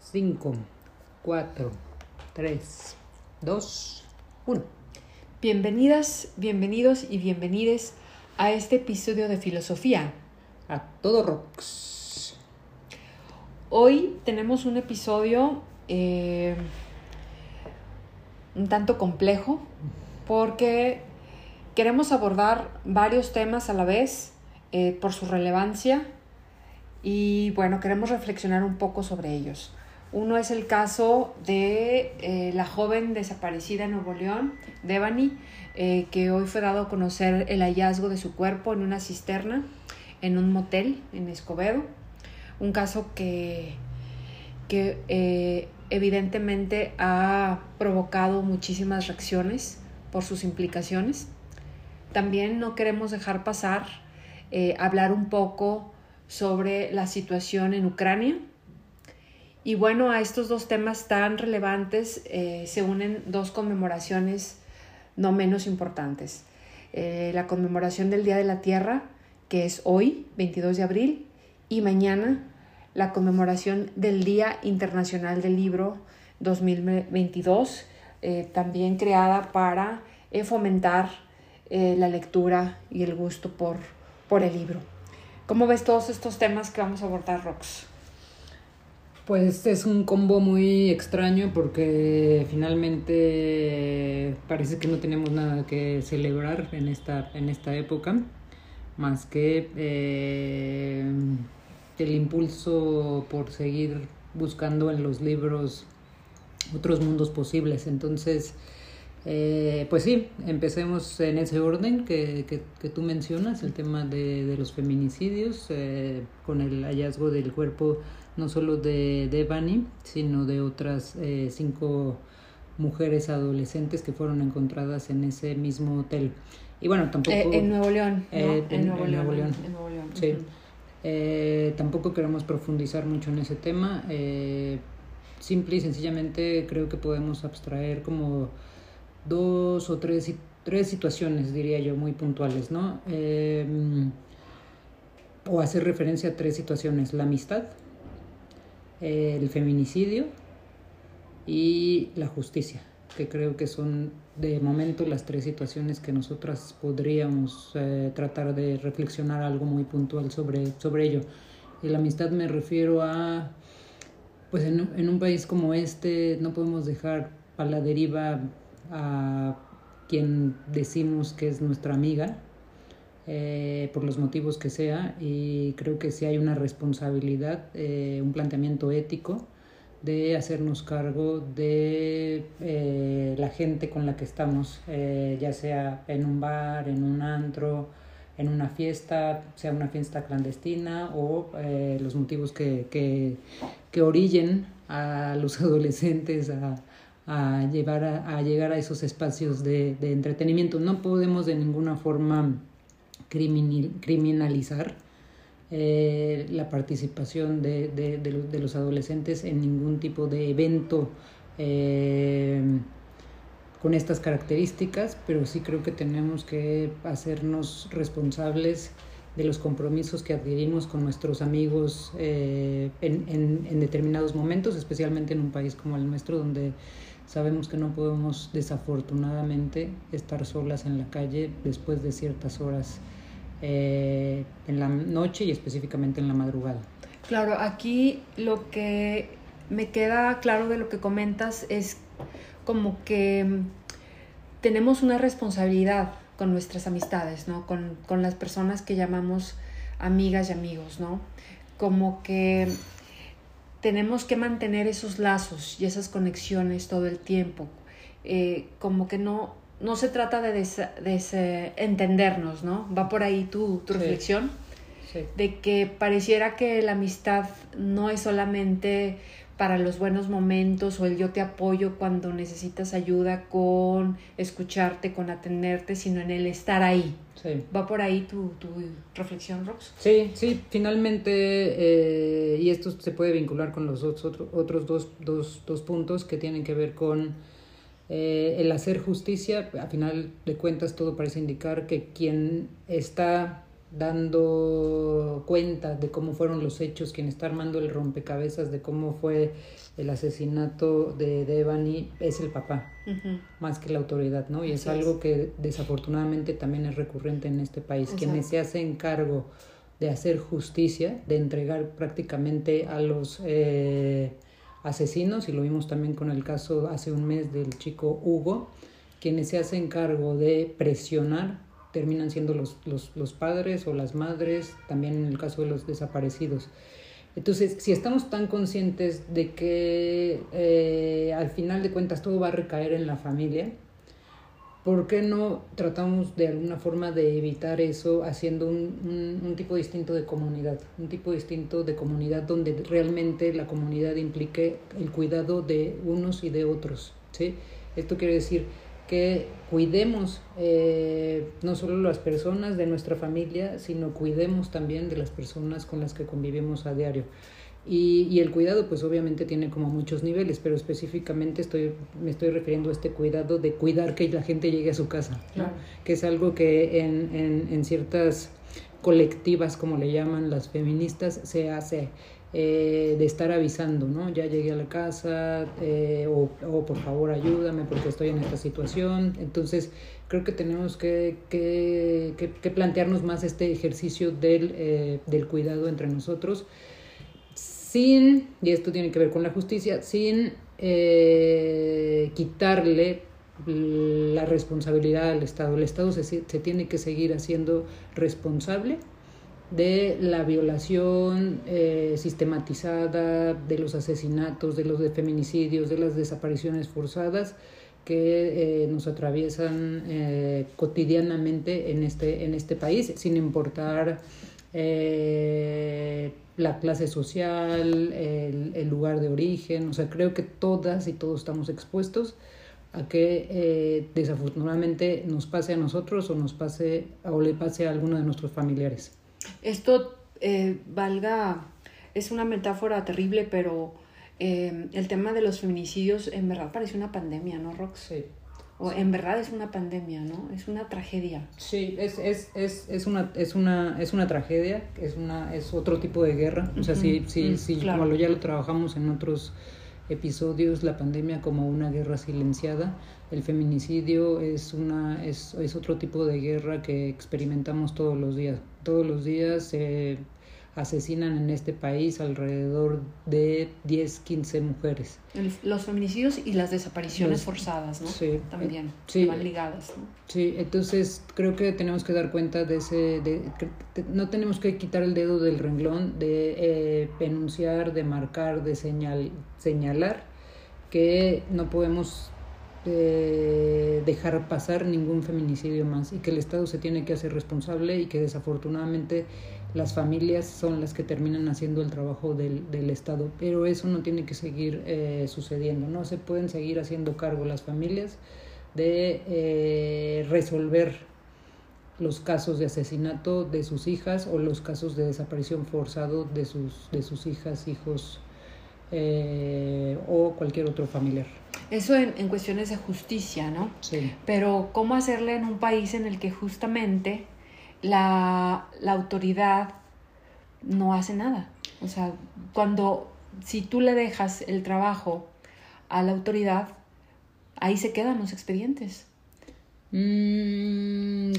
5, 4, 3, 2, 1. Bienvenidas, bienvenidos y bienvenides a este episodio de Filosofía. A todo rocks. Hoy tenemos un episodio eh, un tanto complejo porque queremos abordar varios temas a la vez eh, por su relevancia y bueno, queremos reflexionar un poco sobre ellos. Uno es el caso de eh, la joven desaparecida en Nuevo León, Devani, eh, que hoy fue dado a conocer el hallazgo de su cuerpo en una cisterna en un motel en Escobedo. Un caso que, que eh, evidentemente ha provocado muchísimas reacciones por sus implicaciones. También no queremos dejar pasar hablar un poco sobre la situación en Ucrania y bueno, a estos dos temas tan relevantes eh, se unen dos conmemoraciones no menos importantes. Eh, la conmemoración del Día de la Tierra, que es hoy, 22 de abril, y mañana la conmemoración del Día Internacional del Libro 2022, eh, también creada para fomentar la lectura y el gusto por, por el libro. ¿Cómo ves todos estos temas que vamos a abordar, Rox? Pues es un combo muy extraño porque finalmente parece que no tenemos nada que celebrar en esta, en esta época, más que eh, el impulso por seguir buscando en los libros otros mundos posibles. Entonces, eh, pues sí, empecemos en ese orden que, que, tú mencionas, el tema de, de los feminicidios, eh, con el hallazgo del cuerpo no solo de Devani, sino de otras eh, cinco mujeres adolescentes que fueron encontradas en ese mismo hotel. Y bueno, tampoco... Eh, en Nuevo León. Eh, en, Nuevo León. Sí. tampoco queremos profundizar mucho en ese tema. simple y sencillamente creo que podemos abstraer como dos o tres, tres situaciones, diría yo, muy puntuales, ¿no? o hacer referencia a tres situaciones. La amistad, el feminicidio y la justicia, que creo que son de momento las tres situaciones que nosotras podríamos eh, tratar de reflexionar algo muy puntual sobre, sobre ello. Y la amistad me refiero a, pues en, en un país como este no podemos dejar a la deriva a quien decimos que es nuestra amiga, eh, por los motivos que sea, y creo que sí hay una responsabilidad, eh, un planteamiento ético de hacernos cargo de eh, la gente con la que estamos, ya sea en un bar, en un antro, en una fiesta, sea una fiesta clandestina o los motivos que, que, que, orillen a los adolescentes a, a, llevar a, llegar a esos espacios de, entretenimiento. No podemos de ninguna forma criminalizar eh, la participación de, los adolescentes en ningún tipo de evento eh, con estas características, pero sí creo que tenemos que hacernos responsables de los compromisos que adquirimos con nuestros amigos eh, en, en, determinados momentos, especialmente en un país como el nuestro, donde sabemos que no podemos desafortunadamente estar solas en la calle después de ciertas horas eh, en la noche y específicamente en la madrugada. Claro, aquí lo que me queda claro de lo que comentas es como que tenemos una responsabilidad con nuestras amistades, ¿no? Con, con las personas que llamamos amigas y amigos, ¿no? Como que tenemos que mantener esos lazos y esas conexiones todo el tiempo. Eh, como que no, no se trata de, entendernos, ¿no? Va por ahí tu, reflexión, de que pareciera que la amistad no es solamente para los buenos momentos o el yo te apoyo cuando necesitas ayuda con escucharte, con atenderte, sino en el estar ahí. ¿Va por ahí tu, reflexión, Rox? Sí, sí, finalmente, eh, y esto se puede vincular con los otros, otros dos, dos, dos puntos que tienen que ver con eh, el hacer justicia, a final de cuentas todo parece indicar que quien está dando cuenta de cómo fueron los hechos, quien está armando el rompecabezas de cómo fue el asesinato de Devani es el papá, más que la autoridad, ¿no? Y es algo que desafortunadamente también es recurrente en este país. Quienes se hacen cargo de hacer justicia, de entregar prácticamente a los eh, asesinos, y lo vimos también con el caso hace un mes del chico Hugo, quienes se hacen cargo de presionar terminan siendo los, los, los, padres o las madres, también en el caso de los desaparecidos. Entonces, si estamos tan conscientes de que eh, al final de cuentas todo va a recaer en la familia, ¿por qué no tratamos de alguna forma de evitar eso haciendo un, un, tipo distinto de comunidad? Un tipo distinto de comunidad donde realmente la comunidad implique el cuidado de unos y de otros. ¿sí? Esto quiere decir, que cuidemos eh, no solo las personas de nuestra familia, sino cuidemos también de las personas con las que convivimos a diario. Y, y, el cuidado, pues obviamente tiene como muchos niveles, pero específicamente estoy, me estoy refiriendo a este cuidado de cuidar que la gente llegue a su casa, que es algo que en, en, en ciertas colectivas, como le llaman las feministas, se hace eh, de estar avisando, ¿no? Ya llegué a la casa eh, o, por favor ayúdame porque estoy en esta situación. Entonces creo que tenemos que, que, plantearnos más este ejercicio del, eh, del cuidado entre nosotros sin, y esto tiene que ver con la justicia, sin quitarle la responsabilidad al Estado. El Estado se, se tiene que seguir haciendo responsable de la violación eh, sistematizada, de los asesinatos, de los feminicidios, de las desapariciones forzadas que eh, nos atraviesan eh, cotidianamente en este, en este país, sin importar la clase social, el, el, lugar de origen. O sea, creo que todas y todos estamos expuestos a que desafortunadamente nos pase a nosotros o nos pase o le pase a alguno de nuestros familiares. Esto eh, valga, es una metáfora terrible, pero eh, el tema de los feminicidios en verdad parece una pandemia, ¿no, Rox? Sí. O en verdad es una pandemia, ¿no? Es una tragedia. Sí, es, es, es, es, una, es, una, es una tragedia, es, una, es otro tipo de guerra. O sea, sí, sí, sí, como lo, ya lo trabajamos en otros episodios, la pandemia como una guerra silenciada, el feminicidio es, una, es, es otro tipo de guerra que experimentamos todos los días. Todos los días se asesinan en este país alrededor de 10, 15 mujeres. los feminicidios y las desapariciones forzadas, ¿no? Sí. También sí, van ligadas, ¿no? Sí, entonces creo que tenemos que dar cuenta de ese... De, no tenemos que quitar el dedo del renglón de eh, enunciar, de marcar, de señal, señalar que no podemos de dejar pasar ningún feminicidio más y que el Estado se tiene que hacer responsable y que desafortunadamente las familias son las que terminan haciendo el trabajo del, del Estado. Pero eso no tiene que seguir eh, sucediendo, no se pueden seguir haciendo cargo las familias de eh, resolver los casos de asesinato de sus hijas o los casos de desaparición forzado de sus, de sus hijas, hijos eh, o cualquier otro familiar. Eso en, en, cuestiones de justicia, ¿no? Sí. Pero ¿cómo hacerle en un país en el que justamente la, la autoridad no hace nada? O sea, cuando, si tú le dejas el trabajo a la autoridad, ahí se quedan los expedientes. Mm,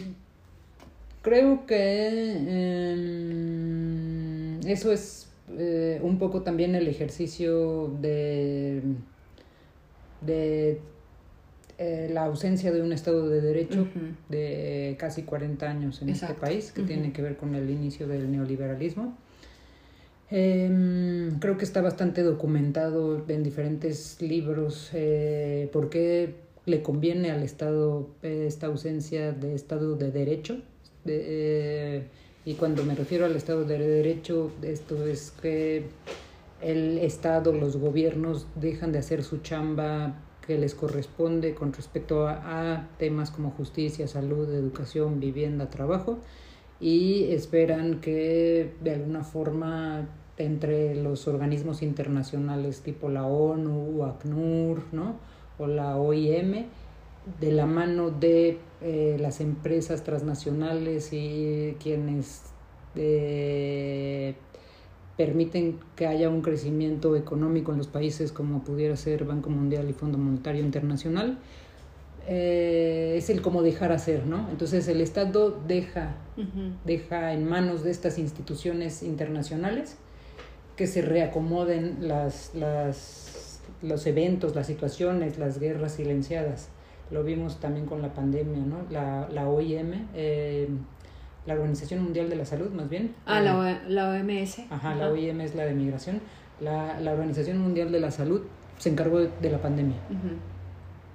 creo que eh, eso es eh, un poco también el ejercicio de de eh, la ausencia de un Estado de Derecho de casi 40 años en este país, que tiene que ver con el inicio del neoliberalismo. Eh, creo que está bastante documentado en diferentes libros eh, por qué le conviene al Estado eh, esta ausencia de Estado de Derecho. De, y cuando me refiero al Estado de Derecho, esto es que el Estado, los gobiernos dejan de hacer su chamba que les corresponde con respecto a, temas como justicia, salud, educación, vivienda, trabajo y esperan que de alguna forma entre los organismos internacionales tipo la ONU, ACNUR, ¿no? o la OIM, de la mano de eh, las empresas transnacionales y quienes eh, permiten que haya un crecimiento económico en los países como pudiera ser Banco Mundial y Fondo Monetario Internacional, eh, es el cómo dejar hacer, ¿no? Entonces el Estado deja, deja en manos de estas instituciones internacionales que se reacomoden las, las, los eventos, las situaciones, las guerras silenciadas. Lo vimos también con la pandemia, ¿no? La, la OIM, eh, la Organización Mundial de la Salud, más bien. Ah, la, la OMS. Ajá, la OIM es la de migración. La, la, Organización Mundial de la Salud se encargó de, la pandemia.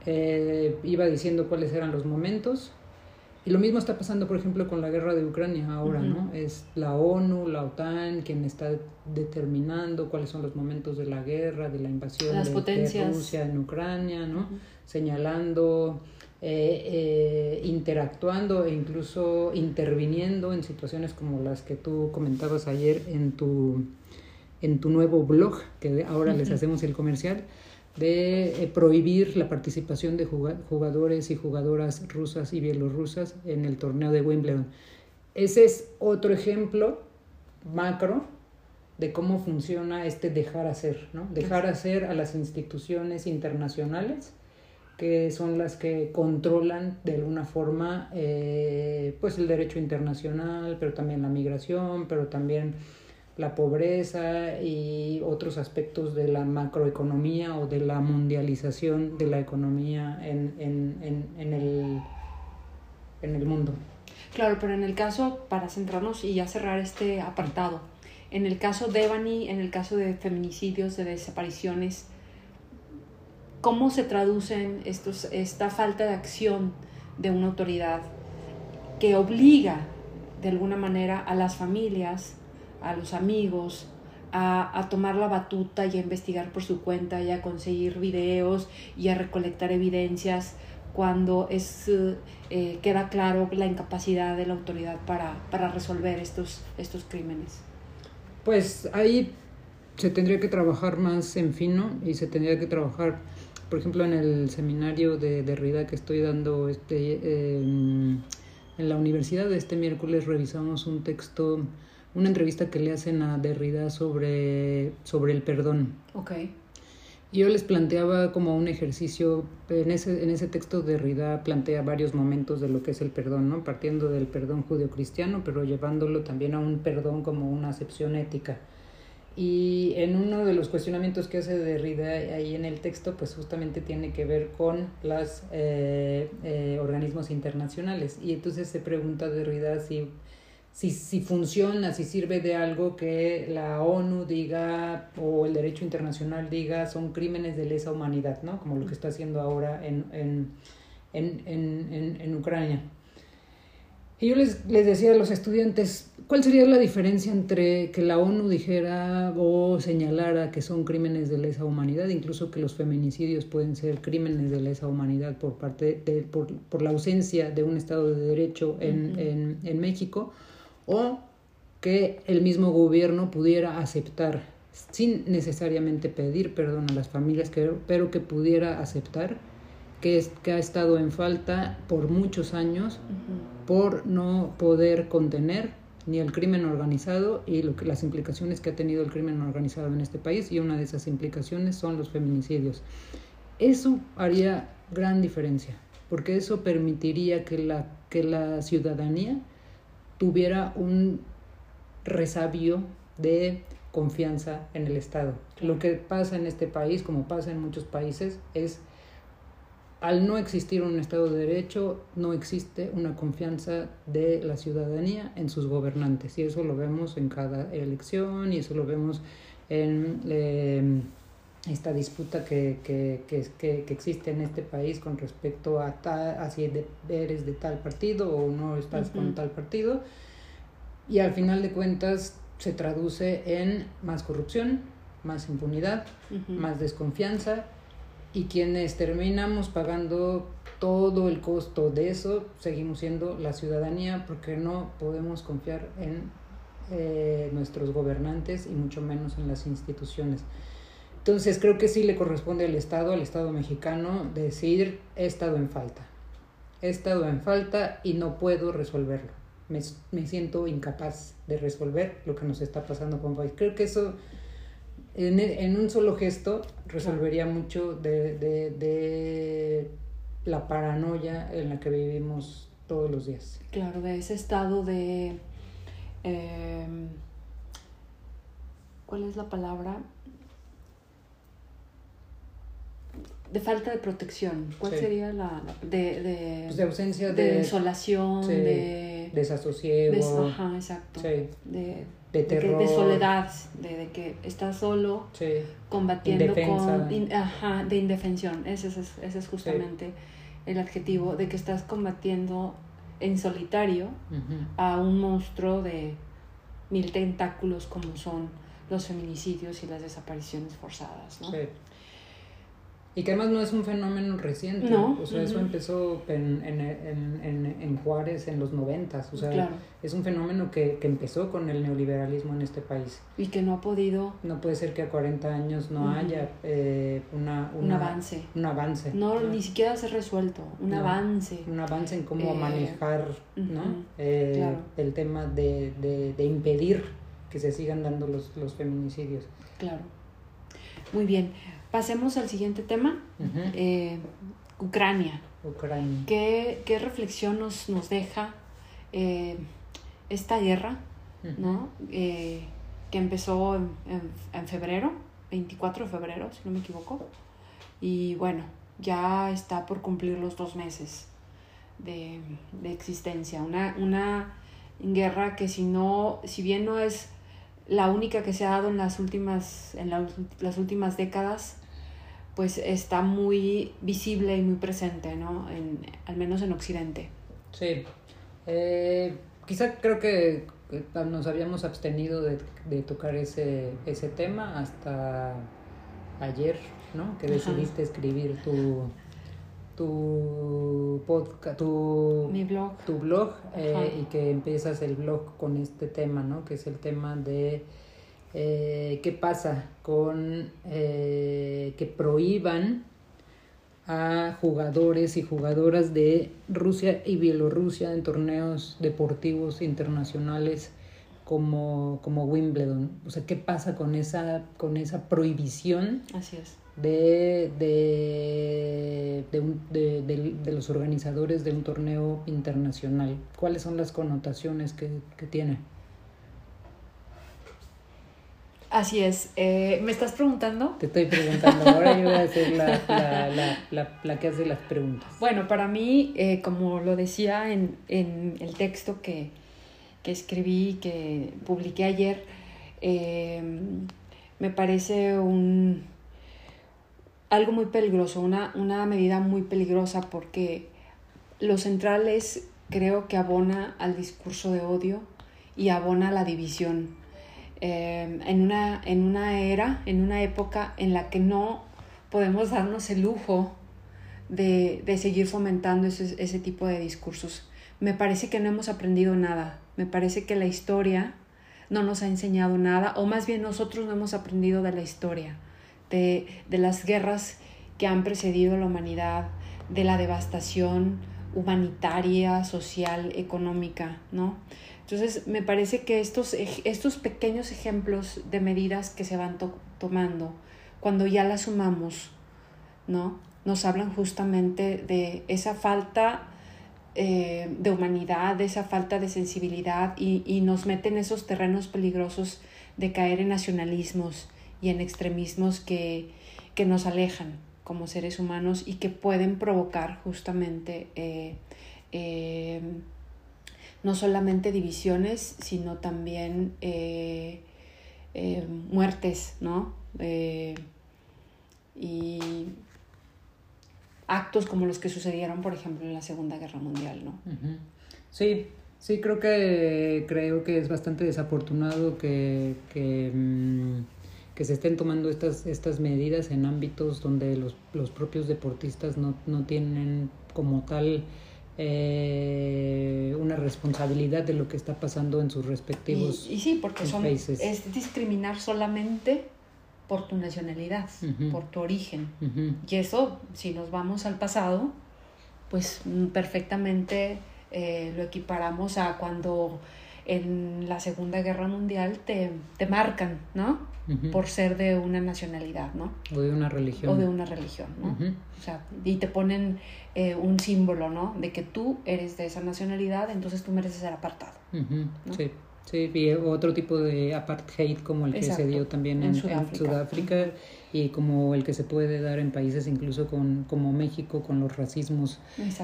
Eh, iba diciendo cuáles eran los momentos. Y lo mismo está pasando, por ejemplo, con la guerra de Ucrania ahora, ¿no? Es la ONU, la OTAN, quien está determinando cuáles son los momentos de la guerra, de la invasión de, Rusia en Ucrania, ¿no? Señalando, eh, eh, interactuando e incluso interviniendo en situaciones como las que tú comentabas ayer en tu, en tu nuevo blog, que ahora les hacemos el comercial de eh, prohibir la participación de jugadores y jugadoras rusas y bielorrusas en el torneo de Wimbledon. Ese es otro ejemplo macro de cómo funciona este dejar hacer, ¿no? Dejar hacer a las instituciones internacionales que son las que controlan de alguna forma eh, pues el derecho internacional, pero también la migración, pero también la pobreza y otros aspectos de la macroeconomía o de la mundialización de la economía en, en, en, el, en el mundo. Claro, pero en el caso, para centrarnos y ya cerrar este apartado, en el caso de Ebony, en el caso de feminicidios, de desapariciones, ¿cómo se traducen estos, esta falta de acción de una autoridad que obliga de alguna manera a las familias a los amigos, a, tomar la batuta y a investigar por su cuenta y a conseguir videos y a recolectar evidencias cuando es, eh, queda claro la incapacidad de la autoridad para, para resolver estos, estos crímenes. Pues ahí se tendría que trabajar más en fino y se tendría que trabajar, por ejemplo, en el seminario de Derrida que estoy dando este, eh, en la universidad. Este miércoles revisamos un texto una entrevista que le hacen a Derrida sobre, sobre el perdón. Ok. Y yo les planteaba como un ejercicio, en ese, en ese texto Derrida plantea varios momentos de lo que es el perdón, ¿no? Partiendo del perdón judio-cristiano, pero llevándolo también a un perdón como una acepción ética. Y en uno de los cuestionamientos que hace Derrida ahí en el texto, pues justamente tiene que ver con los eh, eh, organismos internacionales. Y entonces se pregunta Derrida si si, si funciona, si sirve de algo que la ONU diga o el derecho internacional diga son crímenes de lesa humanidad, ¿no? Como lo que está haciendo ahora en, en, en, en, en Ucrania. Y yo les, les, decía a los estudiantes, ¿cuál sería la diferencia entre que la ONU dijera o señalara que son crímenes de lesa humanidad, incluso que los feminicidios pueden ser crímenes de lesa humanidad por, parte de, por, por la ausencia de un Estado de Derecho en, en, en México? o que el mismo gobierno pudiera aceptar sin necesariamente pedir perdón a las familias, pero que pudiera aceptar que, es, que ha estado en falta por muchos años por no poder contener ni el crimen organizado y lo que, las implicaciones que ha tenido el crimen organizado en este país y una de esas implicaciones son los feminicidios. Eso haría gran diferencia, porque eso permitiría que la, que la ciudadanía tuviera un resabio de confianza en el Estado. Lo que pasa en este país, como pasa en muchos países, es al no existir un Estado de Derecho, no existe una confianza de la ciudadanía en sus gobernantes. Y eso lo vemos en cada elección y eso lo vemos en em, esta disputa que, que, que, que, existe en este país con respecto a, tal, si eres de tal partido o no estás con tal partido. Y al final de cuentas se traduce en más corrupción, más impunidad, más desconfianza y quienes terminamos pagando todo el costo de eso seguimos siendo la ciudadanía porque no podemos confiar en eh, nuestros gobernantes y mucho menos en las instituciones. Entonces creo que sí le corresponde al Estado, al Estado mexicano, decir he estado en falta. He estado en falta y no puedo resolverlo. me, me, siento incapaz de resolver lo que nos está pasando con país. Creo que eso, en, en un solo gesto, resolvería mucho de, de, de, la paranoia en la que vivimos todos los días. Claro, de ese estado de... Eh, ¿Cuál es la palabra? de falta de protección. ¿Cuál sería la, de, de, pues de ausencia de, de desolación, de desasosiego, ajá, exacto, de, de, terror, de, soledad, de, que estás solo combatiendo con, ajá, de indefensión. Ese es, ese es justamente el adjetivo de que estás combatiendo en solitario a un monstruo de mil tentáculos como son los feminicidios y las desapariciones forzadas, ¿no? Y que además no es un fenómeno reciente. No. O sea, eso empezó en, en, en, en, Juárez en los noventas. O sea, es un fenómeno que, que, empezó con el neoliberalismo en este país. Y que no ha podido... No puede ser que a 40 años no haya eh, una, un avance. Un avance. No, ni siquiera se ha resuelto. Un avance. Un avance en cómo eh, manejar ¿no? Eh, el tema de, de, de impedir que se sigan dando los, los feminicidios. Claro. Muy bien. Pasemos al siguiente tema, eh, Ucrania. Ucrania. ¿Qué, qué reflexión nos, nos deja eh, esta guerra, ¿no? Eh, que empezó en, en, febrero, 24 de febrero, si no me equivoco. Y bueno, ya está por cumplir los dos meses de, de existencia. Una, una guerra que si no, si bien no es la única que se ha dado en las últimas, en las últimas décadas, pues está muy visible y muy presente, ¿no? En, al menos en Occidente. Sí. Eh, quizá creo que nos habíamos abstenido de, de, tocar ese, ese tema hasta ayer, ¿no? Que decidiste escribir tu tu podcast, tu, Mi blog, tu blog eh, y que empiezas el blog con este tema, ¿no? Que es el tema de eh, qué pasa con eh, que prohíban a jugadores y jugadoras de Rusia y Bielorrusia en torneos deportivos internacionales como, como Wimbledon. O sea, ¿qué pasa con esa, con esa prohibición? Así es de, de, de, de, de, los organizadores de un torneo internacional. ¿Cuáles son las connotaciones que, que tiene? Así es. Eh, ¿Me estás preguntando? Te estoy preguntando. Ahora yo voy a ser la, la, la, la, la que hace las preguntas. Bueno, para mí, eh, como lo decía en, en el texto que, que escribí, que publiqué ayer, eh, me parece un algo muy peligroso, una, una medida muy peligrosa porque lo central es, creo que abona al discurso de odio y abona a la división. Eh, en, una, en una era, en una época en la que no podemos darnos el lujo de, de seguir fomentando ese, ese tipo de discursos. Me parece que no hemos aprendido nada, me parece que la historia no nos ha enseñado nada, o más bien nosotros no hemos aprendido de la historia de, las guerras que han precedido a la humanidad, de la devastación humanitaria, social, económica, ¿no? Entonces, me parece que estos, estos pequeños ejemplos de medidas que se van tomando, cuando ya las sumamos, ¿no? Nos hablan justamente de esa falta eh, de humanidad, de esa falta de sensibilidad y, y nos meten en esos terrenos peligrosos de caer en nacionalismos, y en extremismos que, que nos alejan como seres humanos y que pueden provocar justamente eh, eh, no solamente divisiones, sino también eh, muertes, ¿no? y actos como los que sucedieron, por ejemplo, en la Segunda Guerra Mundial, ¿no? Sí, sí, creo que creo que es bastante desafortunado que, que mm, que se estén tomando estas, estas medidas en ámbitos donde los, los propios deportistas no, no tienen como tal eh, una responsabilidad de lo que está pasando en sus respectivos y, sí, porque son, es discriminar solamente por tu nacionalidad, por tu origen. Y eso, si nos vamos al pasado, pues perfectamente eh, lo equiparamos a cuando en la Segunda Guerra Mundial te, te marcan, ¿no? Por ser de una nacionalidad, ¿no? O de una religión. O de una religión, ¿no? O sea, y te ponen eh, un símbolo, ¿no? De que tú eres de esa nacionalidad, entonces tú mereces ser apartado. Sí. Sí, y otro tipo de apartheid como el que se dio también en, Sudáfrica, y como el que se puede dar en países incluso con, como México con los racismos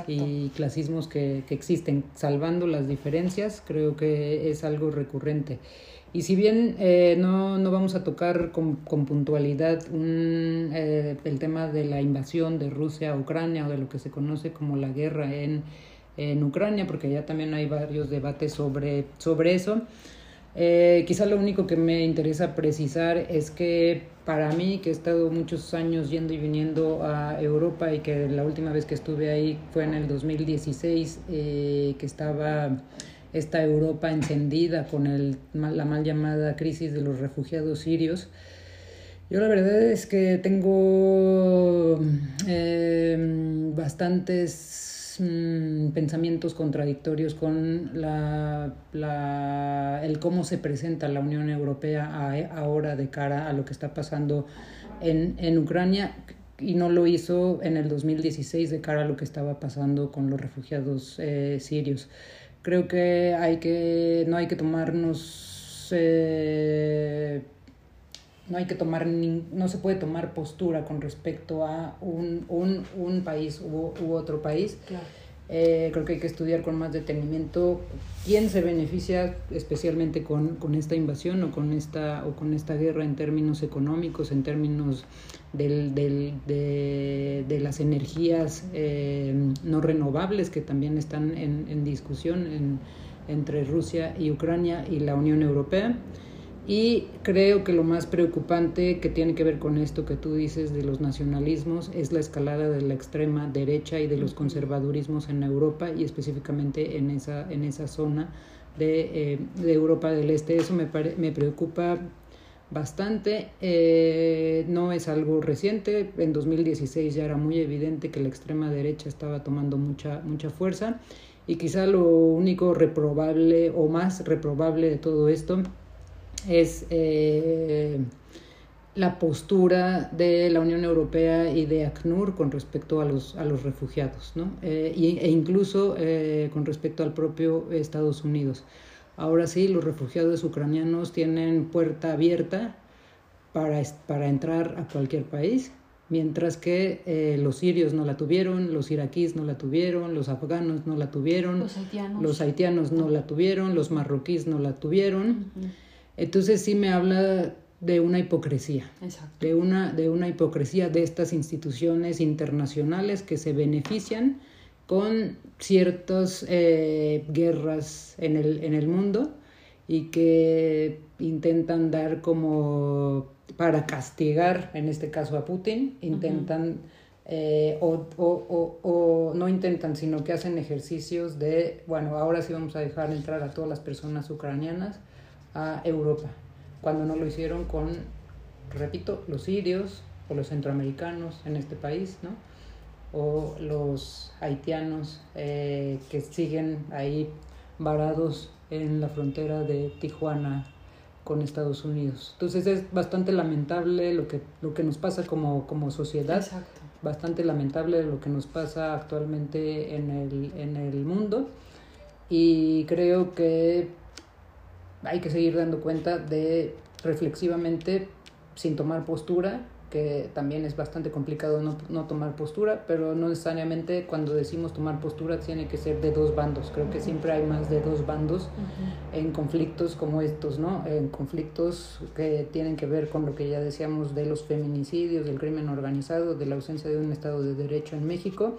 y clasismos que, que, existen. Salvando las diferencias, creo que es algo recurrente. Y si bien eh, no, no, vamos a tocar con, con puntualidad un, eh, el tema de la invasión de Rusia a Ucrania o de lo que se conoce como la guerra en en Ucrania, porque ya también hay varios debates sobre, sobre eso. Eh, quizá lo único que me interesa precisar es que para mí, que he estado muchos años yendo y viniendo a Europa y que la última vez que estuve ahí fue en el 2016, eh, que estaba esta Europa encendida con el, la mal llamada crisis de los refugiados sirios, yo la verdad es que tengo eh, bastantes Mm, pensamientos contradictorios con la, la, el cómo se presenta la Unión Europea ahora de cara a lo que está pasando en, en Ucrania y no lo hizo en el 2016 de cara a lo que estaba pasando con los refugiados eh, sirios. Creo que hay que no hay que tomarnos eh, no hay que tomar no se puede tomar postura con respecto a un, un, un país u, u, otro país. Eh, creo que hay que estudiar con más detenimiento quién se beneficia especialmente con, con, esta invasión o con esta, o con esta guerra en términos económicos, en términos del, del, de, de, las energías eh, no renovables que también están en, en discusión en, entre Rusia y Ucrania y la Unión Europea. Y creo que lo más preocupante que tiene que ver con esto que tú dices de los nacionalismos es la escalada de la extrema derecha y de los conservadurismos en Europa y específicamente en esa, en esa zona de, eh, de Europa del Este. Eso me, me preocupa bastante. Eh, no es algo reciente. En 2016 ya era muy evidente que la extrema derecha estaba tomando mucha, mucha fuerza y quizá lo único reprobable o más reprobable de todo esto es eh, la postura de la Unión Europea y de ACNUR con respecto a los, a los refugiados, ¿no? Eh, e incluso eh, con respecto al propio Estados Unidos. Ahora sí, los refugiados ucranianos tienen puerta abierta para, para entrar a cualquier país, mientras que los sirios no la tuvieron, los iraquíes no la tuvieron, los afganos no la tuvieron, los haitianos, los haitianos no la tuvieron, los marroquíes no la tuvieron. Entonces sí me habla de una hipocresía, de una, de una hipocresía de estas instituciones internacionales que se benefician con ciertas eh, guerras en el, en el mundo y que intentan dar como para castigar, en este caso a Putin, intentan, eh, o, o, o, no intentan, sino que hacen ejercicios de, bueno, ahora sí vamos a dejar entrar a todas las personas ucranianas a Europa, cuando no lo hicieron con, repito, los sirios o los centroamericanos en este país, ¿no? o los haitianos eh, que siguen ahí varados en la frontera de Tijuana con Estados Unidos. Entonces es bastante lamentable lo que, lo que nos pasa como, como sociedad, Exacto. bastante lamentable lo que nos pasa actualmente en el, en el mundo y creo que hay que seguir dando cuenta de reflexivamente, sin tomar postura, que también es bastante complicado no, no, tomar postura, pero no necesariamente cuando decimos tomar postura tiene que ser de dos bandos. Creo que siempre hay más de dos bandos uh -huh. en conflictos como estos, ¿no? En conflictos que tienen que ver con lo que ya decíamos de los feminicidios, del crimen organizado, de la ausencia de un Estado de Derecho en México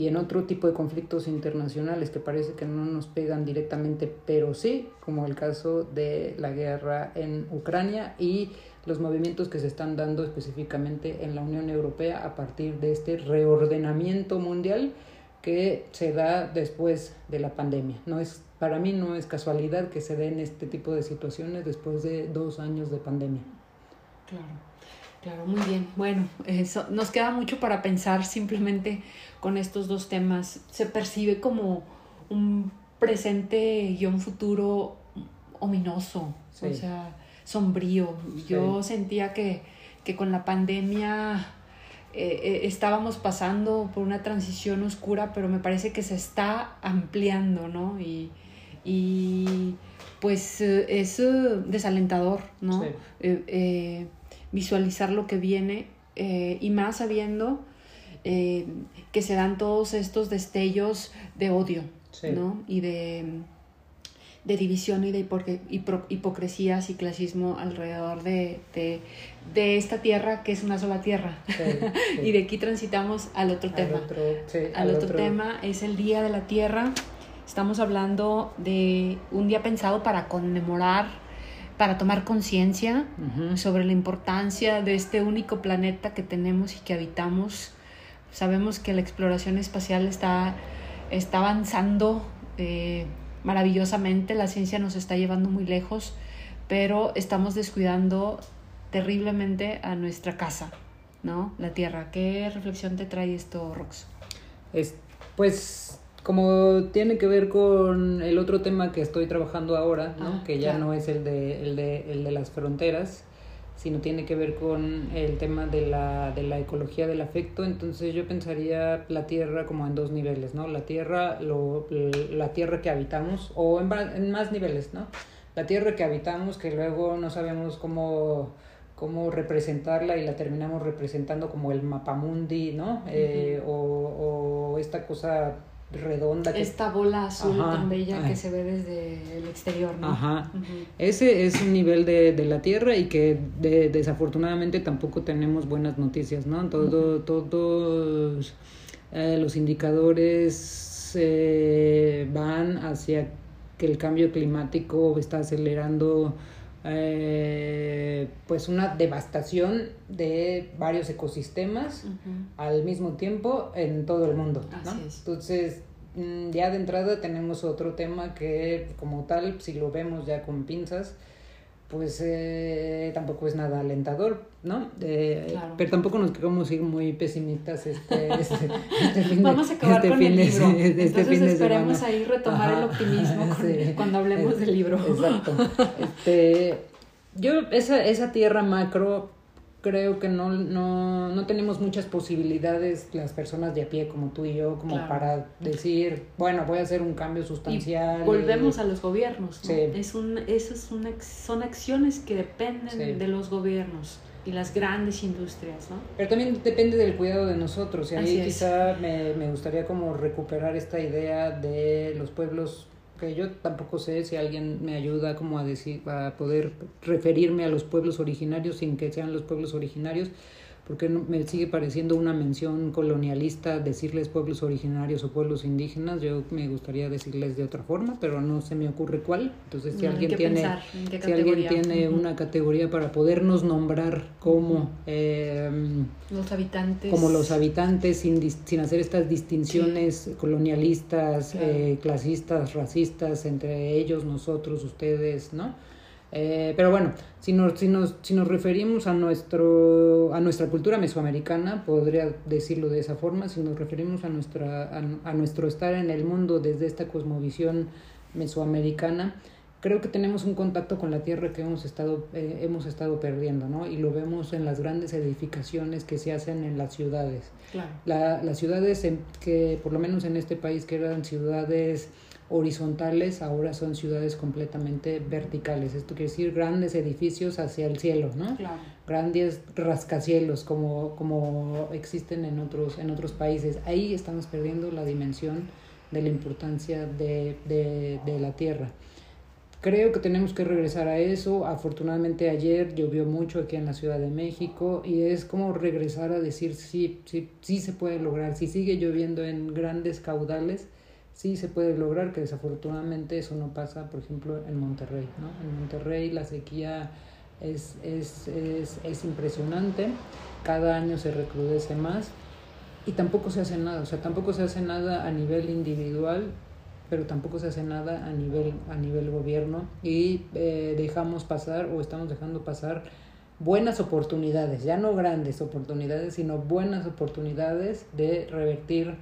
y en otro tipo de conflictos internacionales que parece que no nos pegan directamente, pero sí, como el caso de la guerra en Ucrania y los movimientos que se están dando específicamente en la Unión Europea a partir de este reordenamiento mundial que se da después de la pandemia. No es, para mí no es casualidad que se den este tipo de situaciones después de dos años de pandemia. Claro. Claro, muy bien. Bueno, eso nos queda mucho para pensar simplemente con estos dos temas. Se percibe como un presente y un futuro ominoso, o sea, sombrío. Yo sentía que, que, con la pandemia eh, eh, estábamos pasando por una transición oscura, pero me parece que se está ampliando, ¿no? Y, y pues eh, es desalentador, ¿no? Visualizar lo que viene y más sabiendo que se dan todos estos destellos de odio, ¿no? Y de, de, división y de hipocresías y clasismo alrededor de, de, esta tierra que es una sola tierra. y de aquí transitamos al otro tema. al, otro, tema es el Día de la Tierra. Estamos hablando de un día pensado para conmemorar, para tomar conciencia sobre la importancia de este único planeta que tenemos y que habitamos. Sabemos que la exploración espacial está está avanzando eh, maravillosamente, la ciencia nos está llevando muy lejos, pero estamos descuidando terriblemente a nuestra casa, ¿no? La tierra. ¿Qué reflexión te trae esto, Rox? Es, pues como tiene que ver con el otro tema que estoy trabajando ahora, ¿no? Ah, que ya no es el de, el, de, el de las fronteras, sino tiene que ver con el tema de la, de la ecología del afecto. Entonces yo pensaría la tierra como en dos niveles, ¿no? La tierra, lo, la tierra que habitamos, o en, en más niveles, ¿no? La tierra que habitamos, que luego no sabemos cómo cómo representarla y la terminamos representando como el mapamundi, ¿no? Eh, o, o, esta cosa redonda. Esta bola azul tan bella que se ve desde el exterior, ¿no? Ajá. Ese es un nivel de, de la Tierra y que desafortunadamente tampoco tenemos buenas noticias, ¿no? Todo, Todos eh, los indicadores eh, van hacia que el cambio climático está acelerando eh, pues una devastación de varios ecosistemas al mismo tiempo en todo el mundo. ¿no? Entonces, mm, ya de entrada tenemos otro tema que como tal, si lo vemos ya con pinzas, pues eh, tampoco es nada alentador, ¿no? Eh, pero tampoco nos queremos ir muy pesimistas este, este, este fin Vamos a acabar este con el libro. este Entonces esperemos ahí retomar el optimismo cuando hablemos del libro. Exacto. Este, yo, esa, esa tierra macro creo que no, no, no tenemos muchas posibilidades las personas de a pie como tú y yo como para decir, bueno, voy a hacer un cambio sustancial. volvemos a los gobiernos. ¿no? Es un, eso es una, son acciones que dependen de los gobiernos y las grandes industrias, ¿no? Pero también depende del cuidado de nosotros y ahí quizá me, me gustaría como recuperar esta idea de los pueblos que yo tampoco sé si alguien me ayuda como a decir, a poder referirme a los pueblos originarios sin que sean los pueblos originarios, porque me sigue pareciendo una mención colonialista decirles pueblos originarios o pueblos indígenas. Yo me gustaría decirles de otra forma, pero no se me ocurre cuál. Entonces, si alguien tiene, si alguien tiene una categoría para podernos nombrar como em, los habitantes, como los habitantes sin, sin hacer estas distinciones colonialistas, eh, clasistas, racistas entre ellos, nosotros, ustedes, ¿no? Eh, pero bueno, si nos, si, nos, si nos referimos a, nuestro, a nuestra cultura mesoamericana, podría decirlo de esa forma, si nos referimos a, nuestra, a, nuestro estar en el mundo desde esta cosmovisión mesoamericana, creo que tenemos un contacto con la tierra que hemos estado, eh, hemos estado perdiendo, ¿no? Y lo vemos en las grandes edificaciones que se hacen en las ciudades. La, las ciudades que, por lo menos en este país, que eran ciudades horizontales ahora son ciudades completamente verticales. Esto quiere decir grandes edificios hacia el cielo, ¿no? Grandes rascacielos como, como existen en otros, en otros países. Ahí estamos perdiendo la dimensión de la importancia de, de, de la tierra. Creo que tenemos que regresar a eso. Afortunadamente ayer llovió mucho aquí en la Ciudad de México y es como regresar a decir sí, sí, sí se puede lograr. Si sigue lloviendo en grandes caudales, sí se puede lograr, que desafortunadamente eso no pasa, por ejemplo, en Monterrey. ¿no? En Monterrey la sequía es, es, es, es impresionante, cada año se recrudece más y tampoco se hace nada, o sea, tampoco se hace nada a nivel individual, pero tampoco se hace nada a nivel, a nivel gobierno y eh, dejamos pasar o estamos dejando pasar buenas oportunidades, ya no grandes oportunidades, sino buenas oportunidades de revertir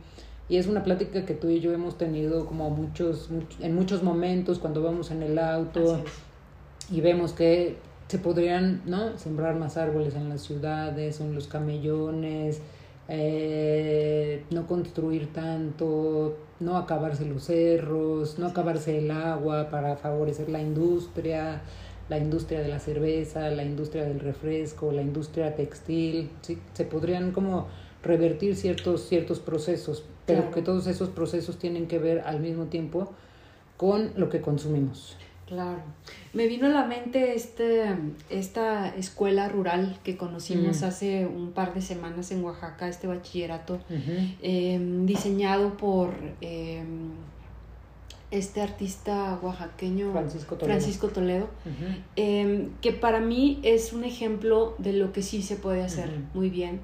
Y es una plática que tú y yo hemos tenido como muchos, en muchos momentos cuando vamos en el auto y vemos que se podrían ¿no? sembrar más árboles en las ciudades, en los camellones, eh, no construir tanto, no acabarse los cerros, no acabarse el agua para favorecer la industria, la industria de la cerveza, la industria del refresco, la industria textil, ¿sí? se podrían como revertir ciertos, ciertos procesos, pero que todos esos procesos tienen que ver al mismo tiempo con lo que consumimos. Claro. Me vino a la mente este, esta escuela rural que conocimos hace un par de semanas en Oaxaca, este bachillerato, em, diseñado por em, este artista oaxaqueño Francisco Toledo, em, que para mí es un ejemplo de lo que sí se puede hacer muy bien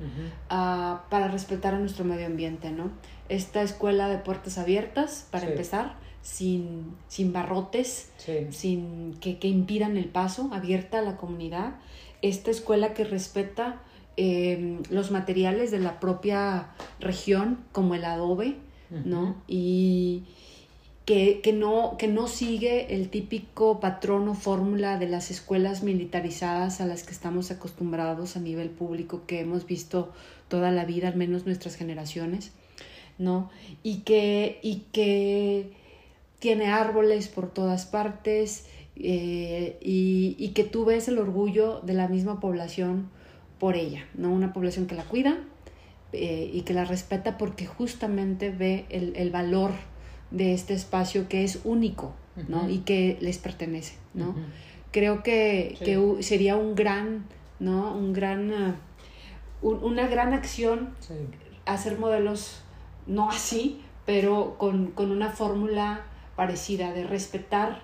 ah, para respetar a nuestro medio ambiente, ¿no? Esta escuela de puertas abiertas, para empezar, sin, sin barrotes, sin que, que, impidan el paso, abierta a la comunidad. Esta escuela que respeta em, los materiales de la propia región, como el adobe, ¿no? Y que, que, no, que no sigue el típico patrón o fórmula de las escuelas militarizadas a las que estamos acostumbrados a nivel público, que hemos visto toda la vida, al menos nuestras generaciones, ¿no? Y que, y que tiene árboles por todas partes eh, y, que tú ves el orgullo de la misma población por ella, ¿no? Una población que la cuida eh, y que la respeta porque justamente ve el, valor de este espacio que es único, ¿no? Y que les pertenece, ¿no? Creo que, sería un gran, ¿no? Un gran, uh, una gran acción hacer modelos, no así, pero con, con una fórmula parecida, de respetar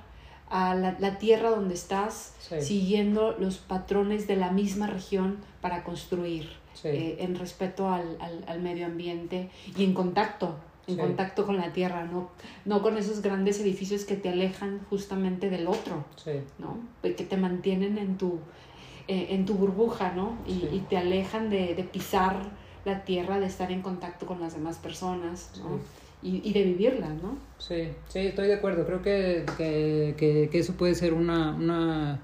a la, tierra donde estás, siguiendo los patrones de la misma región para construir, eh, en respeto al, al, medio ambiente y en contacto, en contacto con la tierra, no, no con esos grandes edificios que te alejan justamente del otro, ¿no? que te mantienen en tu, eh, en tu burbuja ¿no? y, te alejan de, de, pisar la tierra, de estar en contacto con las demás personas. ¿no? y, y de vivirla, ¿no? Sí, sí, estoy de acuerdo. Creo que, que, que, que eso puede ser una, una,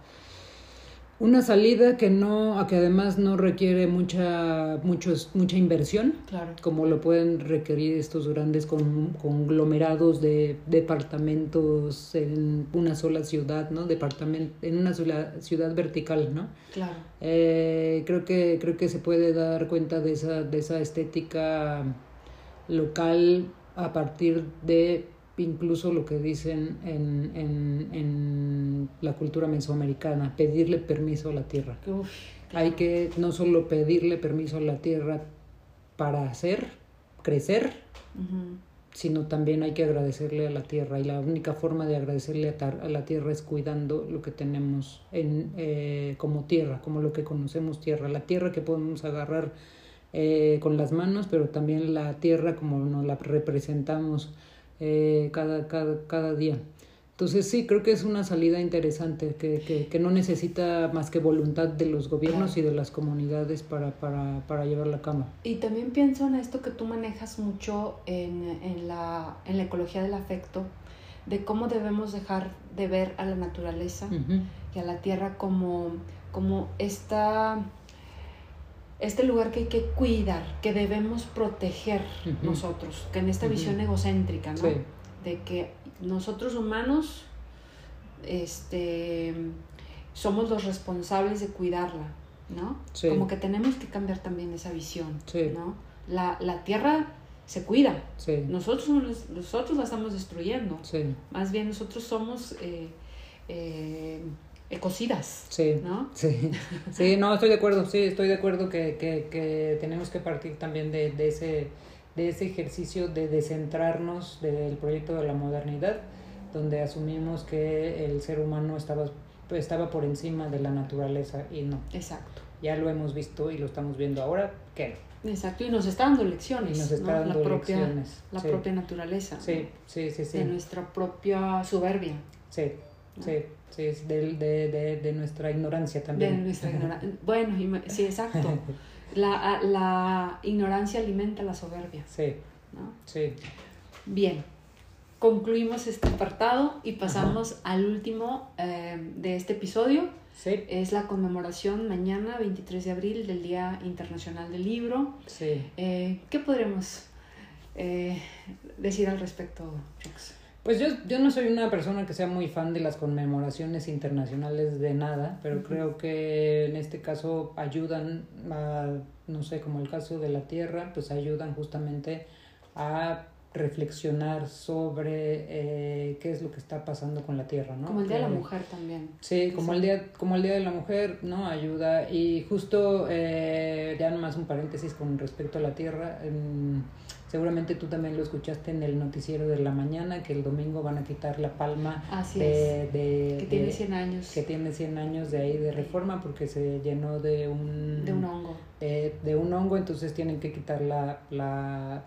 una salida que no, que además no requiere mucha, muchos, mucha inversión, claro. como lo pueden requerir estos grandes con, conglomerados de departamentos en una sola ciudad, ¿no? Departamento, en una sola ciudad vertical, ¿no? Claro. Eh, creo que, creo que se puede dar cuenta de esa, de esa estética local a partir de incluso lo que dicen en, en, en la cultura mesoamericana, pedirle permiso a la tierra. Hay que no solo pedirle permiso a la tierra para hacer, crecer, sino también hay que agradecerle a la tierra. Y la única forma de agradecerle a, la tierra es cuidando lo que tenemos en, eh, como tierra, como lo que conocemos tierra. La tierra que podemos agarrar eh, con las manos, pero también la tierra como nos la representamos eh, cada, cada, cada día. Entonces sí, creo que es una salida interesante que, que, que no necesita más que voluntad de los gobiernos y de las comunidades para, para, para llevarla a cabo. Y también pienso en esto que tú manejas mucho en, en, la, en la ecología del afecto, de cómo debemos dejar de ver a la naturaleza y a la tierra como, como esta este lugar que hay que cuidar, que debemos proteger nosotros, que en esta visión egocéntrica, ¿no? De que nosotros humanos este, somos los responsables de cuidarla, ¿no? Como que tenemos que cambiar también esa visión, ¿no? La, la, tierra se cuida, nosotros, nosotros la estamos destruyendo, más bien nosotros somos... Eh, eh, ecocidas. Sí, ¿no? Sí, sí, no, estoy de acuerdo, sí, estoy de acuerdo que, que, que tenemos que partir también de, de, ese, de ese ejercicio de descentrarnos del proyecto de la modernidad, donde asumimos que el ser humano estaba, estaba por encima de la naturaleza y no. Exacto. Ya lo hemos visto y lo estamos viendo ahora, ¿qué? Exacto, y nos está dando lecciones. Y nos está dando la propia, lecciones. La propia naturaleza. Sí, sí, sí, sí. De nuestra propia soberbia. Sí, sí. Sí, de, de, de, nuestra ignorancia también. De nuestra ignorancia. Bueno, sí, exacto. La, la ignorancia alimenta la soberbia. Sí. ¿no? Sí. Bien, concluimos este apartado y pasamos al último eh, de este episodio. Sí. Es la conmemoración mañana, 23 de abril, del Día Internacional del Libro. Sí. Eh, ¿Qué podremos eh, decir al respecto, Chux? Pues yo, yo no soy una persona que sea muy fan de las conmemoraciones internacionales de nada, pero creo que en este caso ayudan a, no sé, como el caso de la Tierra, pues ayudan justamente a reflexionar sobre eh, qué es lo que está pasando con la Tierra, ¿no? Como el Día de la Mujer también. Sí, como el día, como el día de la mujer, ¿no? Ayuda. Y justo, eh, ya más un paréntesis con respecto a la tierra. Seguramente tú también lo escuchaste en el noticiero de la mañana, que el domingo van a quitar la palma Así de, es. de- Que tiene de- 100 años que tiene 100 años de ahí de reforma porque se llenó de un, de un hongo. de, de un hongo, entonces tienen que quitar la, la,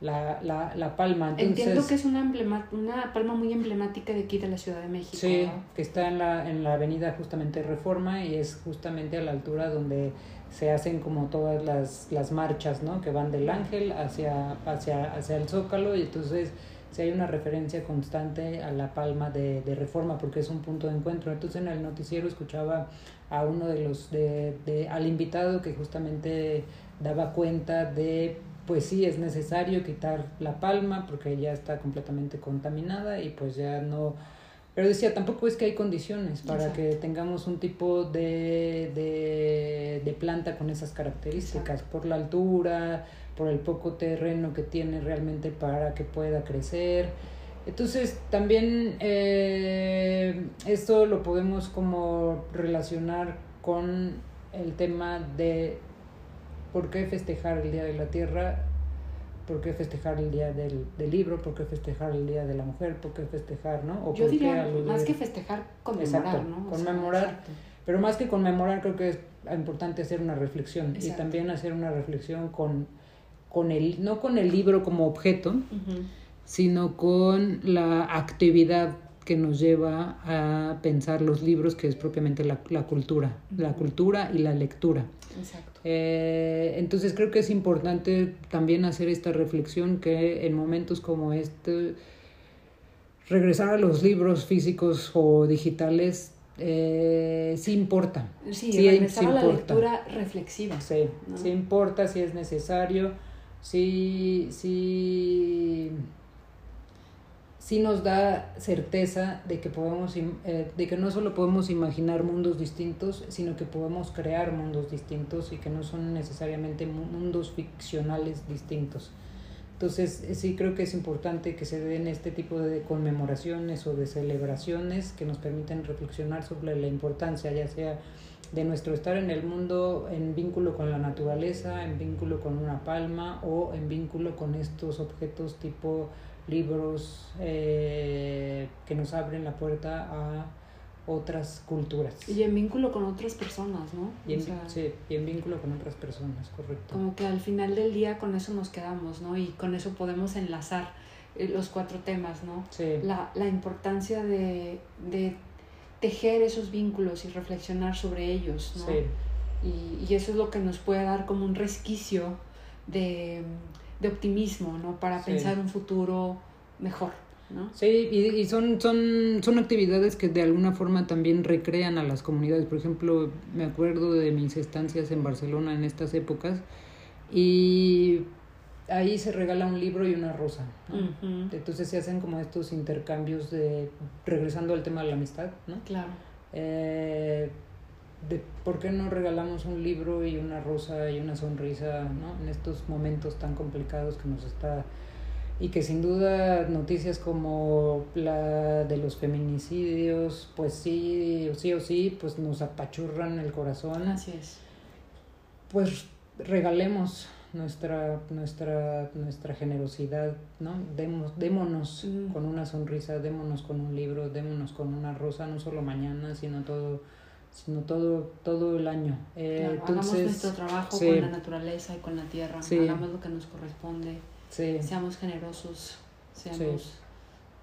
la, la, la palma. Entonces, Entiendo que es una, emblema- una palma muy emblemática de aquí de la Ciudad de México. Sí, ¿no? que está en la, en la avenida justamente Reforma y es justamente a la altura donde se hacen como todas las, las marchas, ¿no? Que van del Ángel hacia, hacia, hacia el Zócalo y entonces si hay una referencia constante a la palma de, de Reforma porque es un punto de encuentro. Entonces en el noticiero escuchaba a uno de los, de, de, al invitado que justamente daba cuenta de pues sí es necesario quitar la palma porque ya está completamente contaminada y pues ya no pero decía tampoco es que hay condiciones para Exacto. que tengamos un tipo de, de, de planta con esas características por la altura por el poco terreno que tiene realmente para que pueda crecer entonces también eh, esto lo podemos como relacionar con el tema de ¿Por qué festejar el Día de la Tierra? ¿Por qué festejar el Día del, del Libro? ¿Por qué festejar el Día de la Mujer? ¿Por qué festejar, no? ¿O Yo diría, más que festejar, conmemorar, Exacto, ¿no? Conmemorar. exacto. Pero más que conmemorar, creo que es importante hacer una reflexión. Y también hacer una reflexión con, con el, no con el libro como objeto, sino con la actividad que nos lleva a pensar los libros, que es propiamente la, la cultura, la cultura y la lectura. Exacto. Eh, entonces creo que es importante también hacer esta reflexión que en momentos como este regresar a los libros físicos o digitales eh, sí importa. Sí, Sí, regresar sí a la importa. lectura reflexiva. Sí, ¿no? sí importa si es necesario, sí, sí, sí nos da certeza de que podemos, eh, de que no solo podemos imaginar mundos distintos, sino que podemos crear mundos distintos y que no son necesariamente mu- mundos ficcionales distintos. Entonces, eh, sí creo que es importante que se den este tipo de conmemoraciones o de celebraciones que nos permiten reflexionar sobre la importancia, ya sea de nuestro estar en el mundo en vínculo con la naturaleza, en vínculo con una palma o en vínculo con estos objetos tipo libros eh, que nos abren la puerta a otras culturas. Y en vínculo con otras personas, ¿no? Y en, O sea, sí, y en vínculo con otras personas, correcto. Como que al final del día con eso nos quedamos, ¿no? Y con eso podemos enlazar eh, los cuatro temas, ¿no? Sí, La, la importancia de, de tejer esos vínculos y reflexionar sobre ellos, ¿no? sí, Y, y eso es lo que nos puede dar como un resquicio de, de optimismo, ¿no? Para Sí. pensar un futuro mejor, ¿no? Sí, y, y son, son, son actividades que de alguna forma también recrean a las comunidades. Por ejemplo, me acuerdo de mis estancias en Barcelona en estas épocas y ahí se regala un libro y una rosa. ¿no? Entonces se hacen como estos intercambios de, regresando al tema de la amistad, ¿no? Claro. Eh, de por qué no regalamos un libro y una rosa y una sonrisa, ¿no? En estos momentos tan complicados que nos está y que sin duda noticias como la de los feminicidios, pues sí, o sí o sí, pues nos apachurran el corazón. Así es. Pues regalemos nuestra nuestra nuestra generosidad, ¿no? Demos, démonos Mm. con una sonrisa, démonos con un libro, démonos con una rosa, no solo mañana, sino todo sino todo todo el año. Eh, Claro, hagamos entonces, nuestro trabajo sí. con la naturaleza y con la tierra. Sí. Hagamos lo que nos corresponde. sí, Seamos generosos. Seamos.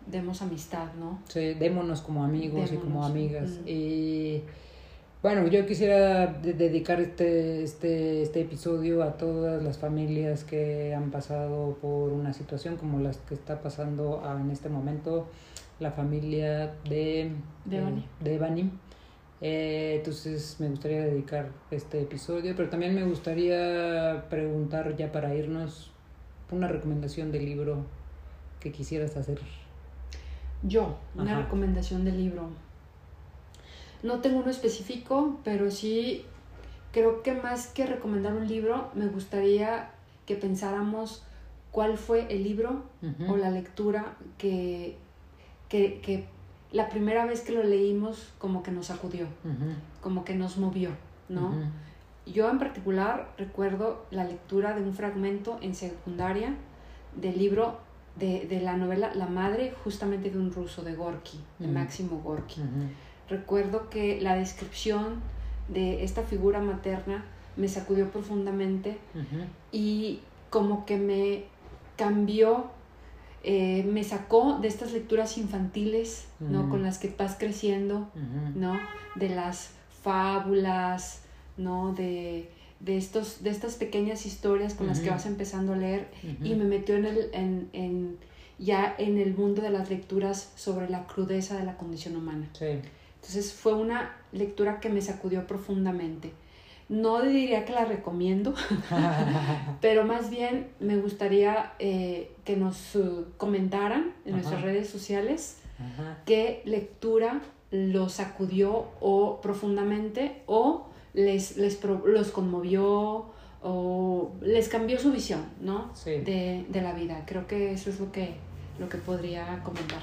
Demos amistad, ¿no? sí, démonos como amigos y como Démonos, amigas. mm. Y, Bueno, yo quisiera de- dedicar este, este, este episodio a todas las familias que han pasado por una situación como las que está pasando en este momento la familia de De eh, Bani. de Bani. Eh, entonces me gustaría dedicar este episodio, pero también me gustaría preguntar ya para irnos una recomendación de libro que quisieras hacer. Yo, una Ajá. recomendación de libro. No tengo uno específico, pero sí creo que más que recomendar un libro, me gustaría que pensáramos cuál fue el libro o la lectura que, que, que la primera vez que lo leímos como que nos sacudió, como que nos movió, ¿no? Yo en particular recuerdo la lectura de un fragmento en secundaria del libro de, de la novela La Madre, justamente de un ruso, de Gorky, de Ujú. Máximo Gorky. Recuerdo que la descripción de esta figura materna me sacudió profundamente y como que me cambió, eh, me sacó de estas lecturas infantiles, ¿no? Con las que vas creciendo. ¿no? De las fábulas, ¿no? De, de, estos, de estas pequeñas historias con las que vas empezando a leer y me metió en el, en, en- ya en el mundo de las lecturas sobre la crudeza de la condición humana. Sí. Entonces fue una lectura que me sacudió profundamente. No diría que la recomiendo, pero más bien me gustaría eh, que nos uh, comentaran en nuestras redes sociales Ajá. qué lectura los sacudió o profundamente o les, les pro- los conmovió o les cambió su visión, ¿no? Sí. De, de la vida. Creo que eso es lo que, lo que podría comentar.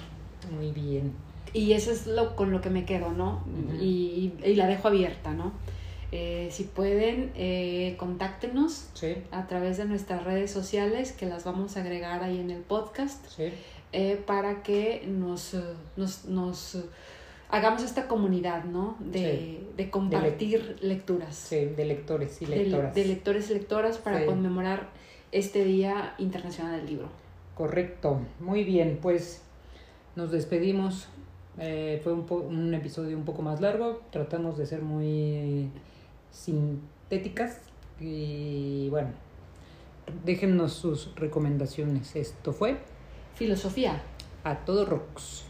Muy bien. Y eso es lo con lo que me quedo, ¿no? Y, y la dejo abierta, ¿no? Eh, si pueden, eh, contáctenos Sí. a través de nuestras redes sociales, que las vamos a agregar ahí en el podcast Sí. eh, para que nos, nos, nos, hagamos esta comunidad, ¿no? De, de compartir lecturas. Sí, de lectores y lectoras. de lectores y lectoras para conmemorar este Día Internacional del Libro. Correcto. Muy bien, pues nos despedimos. Fue un, po- un episodio un poco más largo. Tratamos de ser muy sintéticas. Y bueno, déjennos sus recomendaciones. Esto fue Filosofía. A Todo Rocks.